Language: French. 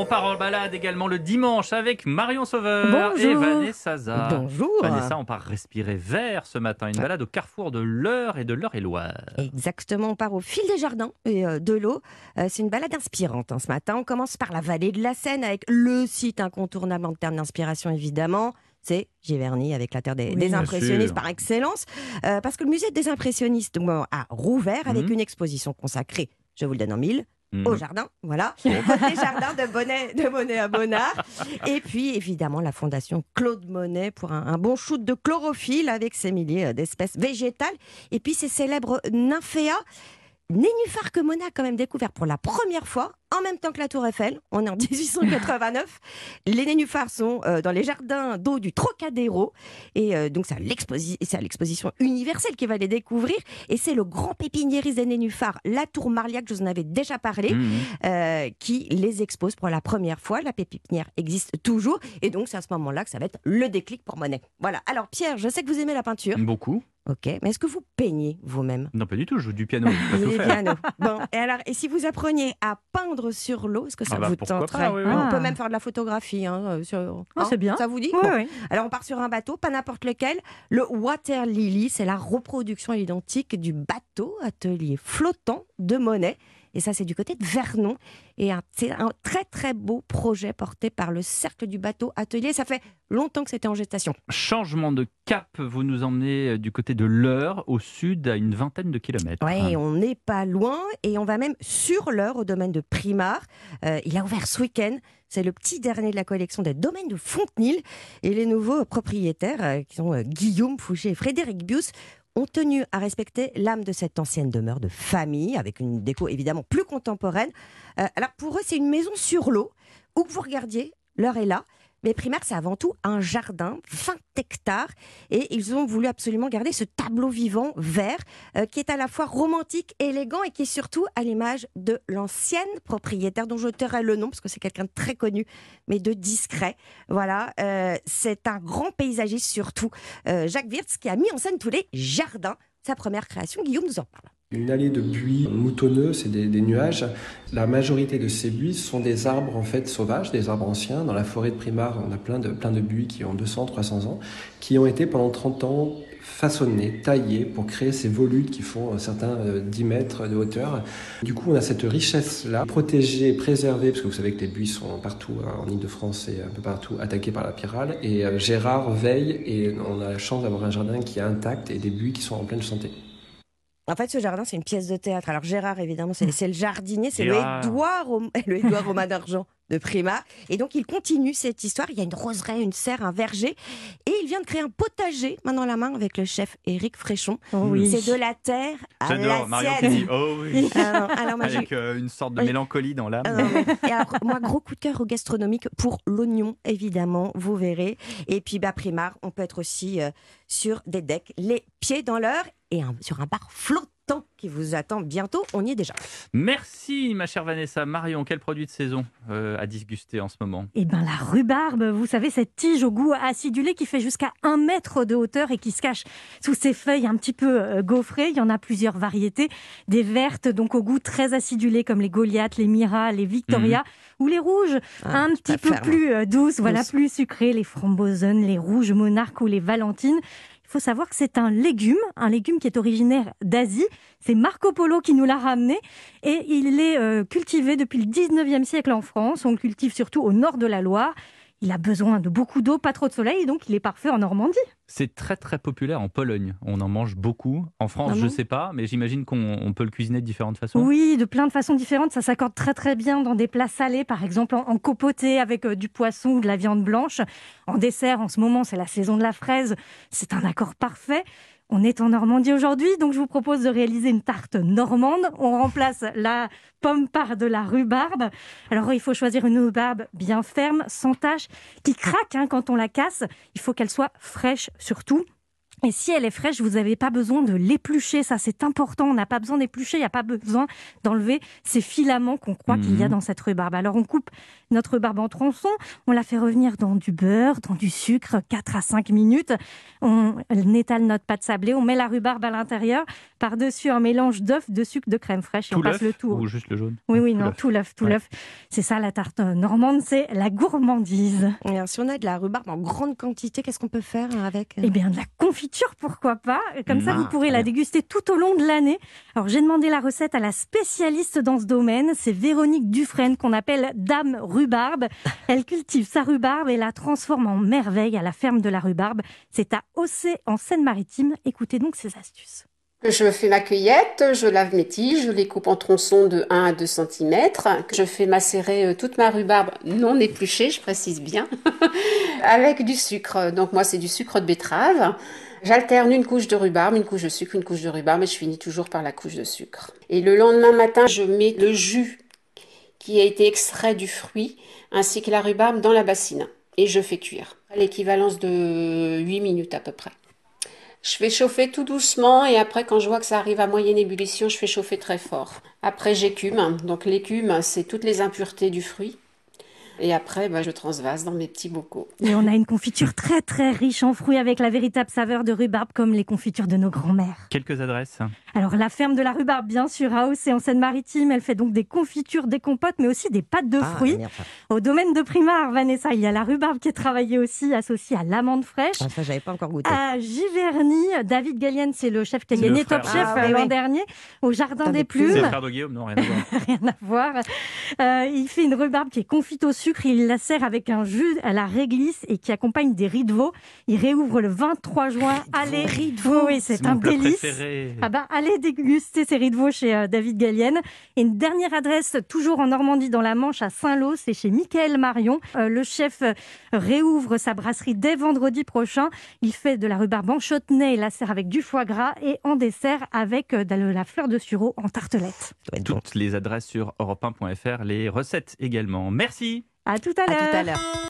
On part en balade également le dimanche avec Marion Sauveur et Bonjour. Vanessa Zaza. Bonjour. Vanessa, on part respirer vert ce matin. Une balade au carrefour de l'Eure et de l'Eure-et-Loire. Exactement, on part au fil des jardins et euh, de l'eau. Euh, c'est une balade inspirante hein, ce matin. On commence par la vallée de la Seine avec le site incontournable en termes d'inspiration évidemment. C'est Giverny avec la terre des, Oui, des bien impressionnistes par excellence. Euh, parce que le musée des impressionnistes donc, a rouvert avec Mhm. une exposition consacrée, je vous le donne en mille, Mhm. au jardin, voilà, côté jardin de Bonnet, de Monet à Bonnard. Et puis évidemment la fondation Claude Monet pour un, un bon shoot de chlorophylle avec ses milliers euh, d'espèces végétales. Et puis ces célèbres nymphéas, nénuphars que Monet a quand même découvert pour la première fois, en même temps que la Tour Eiffel. On est en 1889. les nénuphars sont euh, dans les jardins d'eau du Trocadéro. Et euh, donc c'est à l'exposition universelle qui va les découvrir. Et c'est le grand pépiniériste des nénuphars, la Tour Marliac, je vous en avais déjà parlé Mhm. euh, qui les expose pour la première fois. La pépinière existe toujours. Et donc, c'est à ce moment-là que ça va être le déclic pour Monet. Voilà. Alors, Pierre, je sais que vous aimez la peinture. Beaucoup. Ok. Mais est-ce que vous peignez vous-même? Non, pas du tout, je joue du piano. je peux pas tout Les faire. pianos. Bon, et alors, et si vous appreniez à peindre sur l'eau, est-ce que ça Ah bah, vous pourquoi tenterait pas, oui, oui. On Ah. peut même faire de la photographie. hein, euh, sur... Ah, c'est bien. Ça vous dit? Oui, Bon. oui. Alors, on part sur un bateau, pas n'importe lequel. Le Water Lily, c'est la reproduction identique du bateau atelier flottant de Monet. Et ça, c'est du côté de Vernon. Et c'est un très, très beau projet porté par le Cercle du bateau atelier. Ça fait longtemps que c'était en gestation. Changement de cap, vous nous emmenez euh, du côté de l'Eure, au sud, à une vingtaine de kilomètres. Oui, on n'est pas loin et on va même sur l'heure au domaine de Primard. Euh, il a ouvert ce week-end. C'est le petit dernier de la collection des domaines de Fontenil. Et les nouveaux propriétaires, euh, qui sont euh, Guillaume Fouché et Frédéric Bius, ont tenu à respecter l'âme de cette ancienne demeure de famille, avec une déco évidemment plus contemporaine. Euh, alors pour eux, c'est une maison sur l'eau. Où que vous regardiez, l'heure est là. Mais Primard, c'est avant tout un jardin, 20 hectares. Et ils ont voulu absolument garder ce tableau vivant vert euh, qui est à la fois romantique, élégant et qui est surtout à l'image de l'ancienne propriétaire dont je tairai le nom parce que c'est quelqu'un de très connu mais de discret. Voilà, euh, c'est un grand paysagiste surtout, euh, Jacques Wirtz qui a mis en scène tous les jardins. Sa première création, Guillaume nous en parle. Une allée de buis moutonneux, c'est des, nuages. La majorité de ces buis sont des arbres en fait sauvages, des arbres anciens. Dans la forêt de Primard, on a plein de, plein de buis qui ont 200, 300 ans, qui ont été pendant 30 ans façonnés, taillés pour créer ces volutes qui font euh, certains euh, 10 mètres de hauteur. Du coup, on a cette richesse-là, protégée, préservée, parce que vous savez que les buis sont partout hein, en Ile-de-France et un peu partout attaqués par la pyrale. Et euh, Gérard veille et on a la chance d'avoir un jardin qui est intact et des buis qui sont en pleine santé. En fait, ce jardin, c'est une pièce de théâtre. Alors Gérard, évidemment, c'est le jardinier, c'est. Édouard, le Édouard Romain d'Argent de Primard. Et donc, il continue cette histoire. Il y a une roseraie, une serre, un verger. Et il vient de créer un potager, main dans la main, avec le chef Éric Fréchon. Oh oui. C'est de la terre à J'adore Marion qui l'assiette. dit Oh oui Ah non, alors moi, Avec euh, une sorte de Oui. mélancolie dans l'âme. Ah Et alors, moi, gros coup de cœur au gastronomique pour l'oignon, évidemment, vous verrez. Et puis, bah, Primard, on peut être aussi euh, sur des decks, les pieds dans l'heure et un- sur un bar flottant qui vous attend bientôt. On y est déjà. Merci ma chère Vanessa. Marion, quel produit de saison euh, à disguster en ce moment? Eh ben la rhubarbe, vous savez, cette tige au goût acidulé qui fait jusqu'à un mètre de hauteur et qui se cache sous ses feuilles un petit peu euh, gaufrées. Il y en a plusieurs variétés. Des vertes, donc au goût très acidulé, comme les Goliath, les Mira, les Victoria, ou les rouges, Ah, un petit peu plus euh, douces, voilà, plus sucrées, les framboises, les rouges monarques ou les valentines. Faut savoir que c'est un légume, un légume qui est originaire d'Asie. C'est Marco Polo qui nous l'a ramené et il est euh, cultivé depuis le 19e siècle en France. On le cultive surtout au nord de la Loire. Il a besoin de beaucoup d'eau, pas trop de soleil, donc il est parfait en Normandie. C'est très très populaire en Pologne. On en mange beaucoup. En France, Ah je bon sais pas, mais j'imagine qu'on on peut le cuisiner de différentes façons. Oui, de plein de façons différentes. Ça s'accorde très très bien dans des plats salés, par exemple en, en copoté avec euh, du poisson ou de la viande blanche. En dessert, en ce moment, c'est la saison de la fraise. C'est un accord parfait. On est en Normandie aujourd'hui, donc je vous propose de réaliser une tarte normande. On remplace la pomme par de la rhubarbe. Alors il faut choisir une rhubarbe bien ferme, sans tache, qui craque hein, quand on la casse. Il faut qu'elle soit fraîche surtout. Et si elle est fraîche, vous n'avez pas besoin de l'éplucher. Ça, c'est important. On n'a pas besoin d'éplucher. Il n'y a pas besoin d'enlever ces filaments qu'on croit qu'il y a Mhm. dans cette rhubarbe. Alors, on coupe notre rhubarbe en tronçons. On la fait revenir dans du beurre, dans du sucre, 4 à 5 minutes. On étale notre pâte sablée. On met la rhubarbe à l'intérieur. Par-dessus, un mélange d'œufs, de sucre, de crème fraîche. Et Tout on passe le tour. ou juste le jaune? Oui, oui, Tout non, l'œuf. tout l'œuf, tout Ouais. l'œuf. C'est ça, la tarte normande, c'est la gourmandise. Et alors, si on a de la rhubarbe en grande quantité, qu'est-ce qu'on peut faire avec Eh bien, de la confiture, pourquoi pas Comme ça, Ah, vous pourrez très la déguster tout au long de l'année. Alors, j'ai demandé la recette à la spécialiste dans ce domaine. C'est Véronique Dufresne, qu'on appelle Dame Rhubarbe. Elle cultive sa rhubarbe et la transforme en merveille à la ferme de la rhubarbe. C'est à Ossé, en Seine-Maritime. Écoutez donc ses astuces. Je fais ma cueillette, je lave mes tiges, je les coupe en tronçons de 1 à 2 cm. Je fais macérer euh, toute ma rhubarbe non épluchée, je précise bien, avec du sucre. Donc moi c'est du sucre de betterave. J'alterne une couche de rhubarbe, une couche de sucre, une couche de rhubarbe et je finis toujours par la couche de sucre. Et le lendemain matin, je mets le jus qui a été extrait du fruit ainsi que la rhubarbe dans la bassine et je fais cuire. L'équivalence de 8 minutes à peu près. Je fais chauffer tout doucement et après quand je vois que ça arrive à moyenne ébullition, je fais chauffer très fort. Après j'écume, donc l'écume c'est toutes les impuretés du fruit. Et après bah, je transvase dans mes petits bocaux. Et on a une confiture très très riche en fruits avec la véritable saveur de rhubarbe comme les confitures de nos grands-mères. Quelques adresses. Alors la ferme de la rhubarbe, bien sûr, à Hauts et en Seine-Maritime, elle fait donc des confitures, des compotes, mais aussi des pâtes de Ah, fruits. merde. Au domaine de Primard, Vanessa, il y a la rhubarbe qui est travaillée aussi, associée à l'amande fraîche. Ah, ça, j'avais pas encore goûté. À Giverny, David Gallienne, c'est le chef qui a gagné. Top Chef Ah, euh, oui, l'an oui. dernier au Jardin des des plumes. C'est le frère de Guillaume Non, rien à voir. Rien à voir. Euh, il fait une rhubarbe qui est confite au sucre. Il la sert avec un jus à la réglisse et qui accompagne des riz de veau. Il réouvre le 23 juin. Allez, riz de veau. Oui, c'est un délice. préféré. Ah bah, allez déguster ces riz de veau chez euh, David Gallienne. Et une dernière adresse, toujours en Normandie, dans la Manche, à Saint-Lô, c'est chez Michael Marion. Euh, le chef euh, réouvre sa brasserie dès vendredi prochain. Il fait de la rhubarbe en chutney et la sert avec du foie gras et en dessert avec euh, de la fleur de sureau en tartelette. Toutes les adresses sur europe1.fr, les recettes également. Merci. À tout à l'heure.